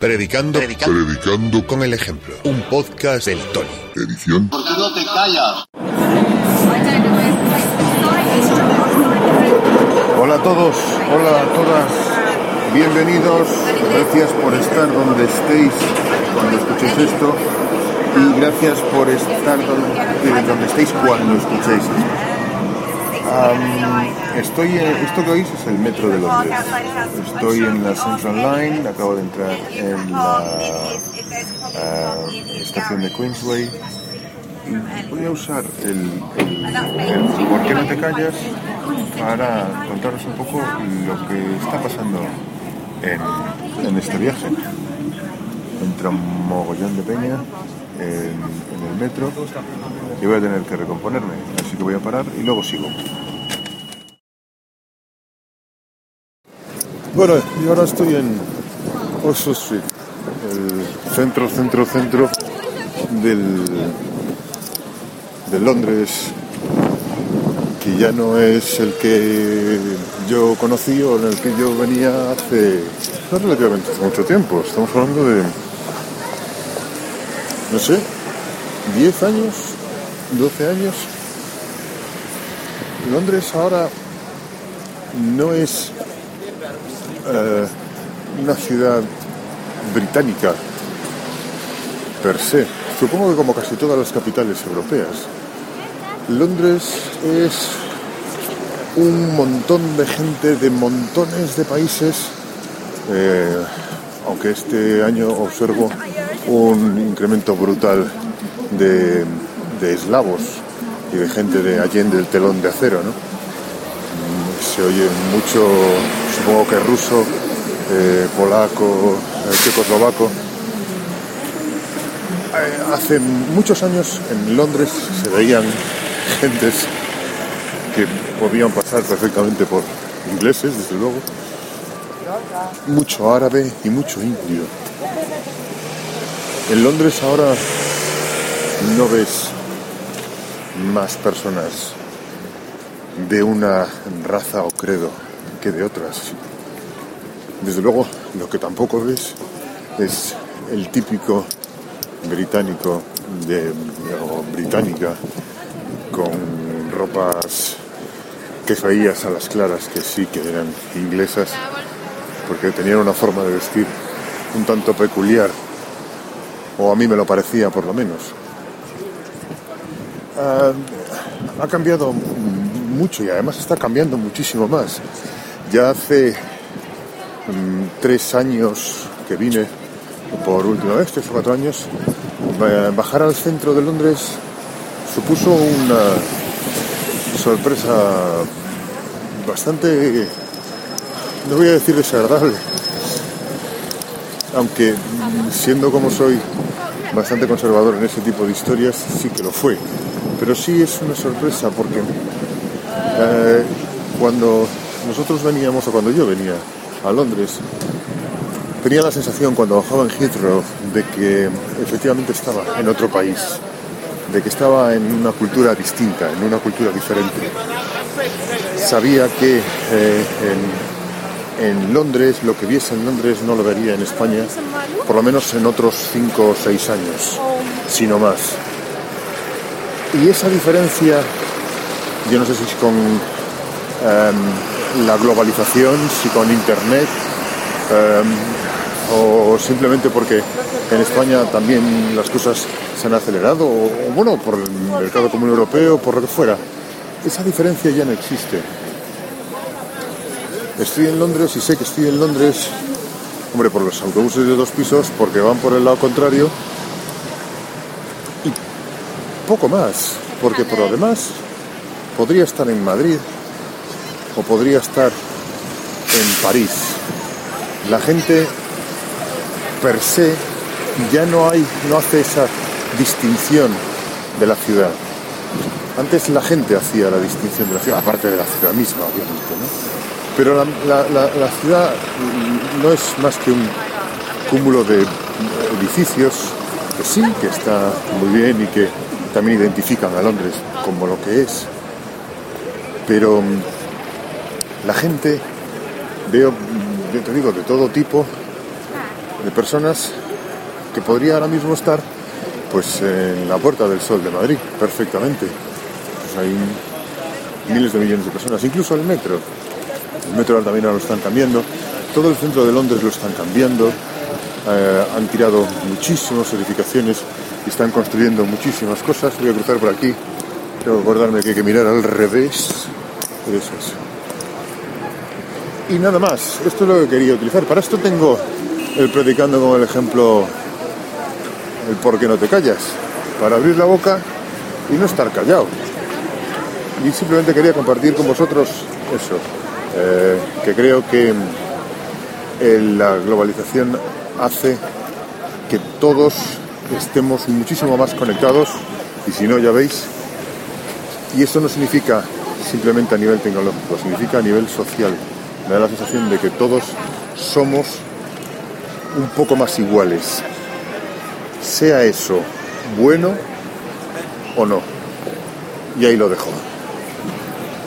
Predicando, Predicando. predicando con el ejemplo. Un podcast del Tony. Edición. ¿Por qué no te callas? Hola a todos, hola a todas, bienvenidos, gracias por estar donde estéis cuando escuchéis esto y gracias por estar donde, donde estéis cuando escuchéis esto. Estoy en, esto que oís es el metro de Londres. Estoy en la Central Line, acabo de entrar en la ah, estación de Queensway y voy a usar el, el- el ¿Por qué no te callas? para contaros un poco lo que está pasando en, en este viaje. Entra un mogollón de peña en, el metro y voy a tener que recomponerme, así que voy a parar y luego sigo. Bueno, y ahora estoy en Oxford Street, el centro, centro, centro del, de Londres, que ya no es el que yo conocí o en el que yo venía hace relativamente mucho tiempo. Estamos hablando de, no sé, 10 años, 12 años. Londres ahora no es eh, una ciudad británica per se. Supongo que como casi todas las capitales europeas. Londres es un montón de gente de montones de países, eh, aunque este año observo un incremento brutal de, de eslavos y de gente de Allende el telón de acero, ¿no? Mm, Se oye mucho, supongo que ruso, eh, polaco, eh, checoslovaco. Eh, Hace muchos años en Londres se veían gentes que podían pasar perfectamente por ingleses, desde luego, mucho árabe y mucho indio. En Londres ahora no ves más personas de una raza o credo que de otras. Desde luego, lo que tampoco ves es el típico británico de, o británica con ropas que veías a las claras que sí que eran inglesas porque tenían una forma de vestir un tanto peculiar o a mí me lo parecía por lo menos. Ah, ha cambiado mucho y además está cambiando muchísimo más. Ya hace mm, tres años que vine por última vez, tres o cuatro años ba- bajar al centro de Londres supuso una sorpresa bastante, no voy a decir desagradable, aunque mm, siendo como soy bastante conservador en ese tipo de historias, sí que lo fue. Pero sí es una sorpresa porque eh, cuando nosotros veníamos, o cuando yo venía a Londres, tenía la sensación cuando bajaba en Heathrow de que efectivamente estaba en otro país, de que estaba en una cultura distinta, en una cultura diferente. Sabía que eh, en, en Londres, lo que viese en Londres no lo vería en España, por lo menos en otros cinco o seis años, sino más. Y esa diferencia, yo no sé si con em, la globalización, si con Internet, em, o simplemente porque en España también las cosas se han acelerado, o bueno, por el mercado común europeo, por lo que fuera. Esa diferencia ya no existe. Estoy en Londres y sé que estoy en Londres, hombre, por los autobuses de dos pisos, porque van por el lado contrario, y poco más, porque por lo demás podría estar en Madrid o podría estar en París. La gente per se ya no hay, no hace esa distinción de la ciudad. Antes la gente hacía la distinción de la ciudad, aparte de la ciudad misma, obviamente, ¿no? Pero la, ciudad no es más que un cúmulo de edificios que sí, que está muy bien y que también identifican a Londres como lo que es. Pero mm, la gente, veo, mm, yo te digo, de todo tipo, de personas que podría ahora mismo estar pues en la Puerta del Sol de Madrid, perfectamente. Pues hay miles de millones de personas, incluso el metro. El metro también ahora lo están cambiando. Todo el centro de Londres lo están cambiando. Eh, han tirado muchísimas edificaciones y están construyendo muchísimas cosas. Voy a cruzar por aquí. Tengo que acordarme que hay que mirar al revés. Eso es. Y nada más. Esto es lo que quería utilizar. Para esto tengo el predicando como el ejemplo el por qué no te callas. Para abrir la boca y no estar callado. Y simplemente quería compartir con vosotros eso. Eh, que creo que la globalización hace que todos estemos muchísimo más conectados y si no, ya veis, y eso no significa simplemente a nivel tecnológico, significa a nivel social. Me da la sensación de que todos somos un poco más iguales, sea eso bueno o no. Y ahí lo dejo.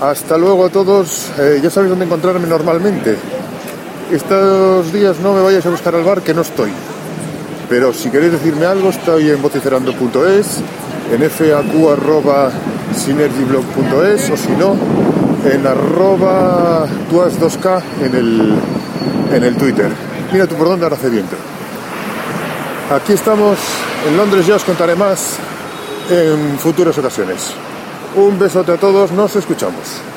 Hasta luego a todos, eh, ya sabéis dónde encontrarme normalmente. Estos días no me vayáis a buscar al bar que no estoy. Pero si queréis decirme algo, estoy en vociferando.es, en faq.synergyblog.es o si no, en arroba tuas2k en el, en el Twitter. Mira tú por dónde ahora hace viento. Aquí estamos en Londres, ya os contaré más en futuras ocasiones. Un besote a todos, nos escuchamos.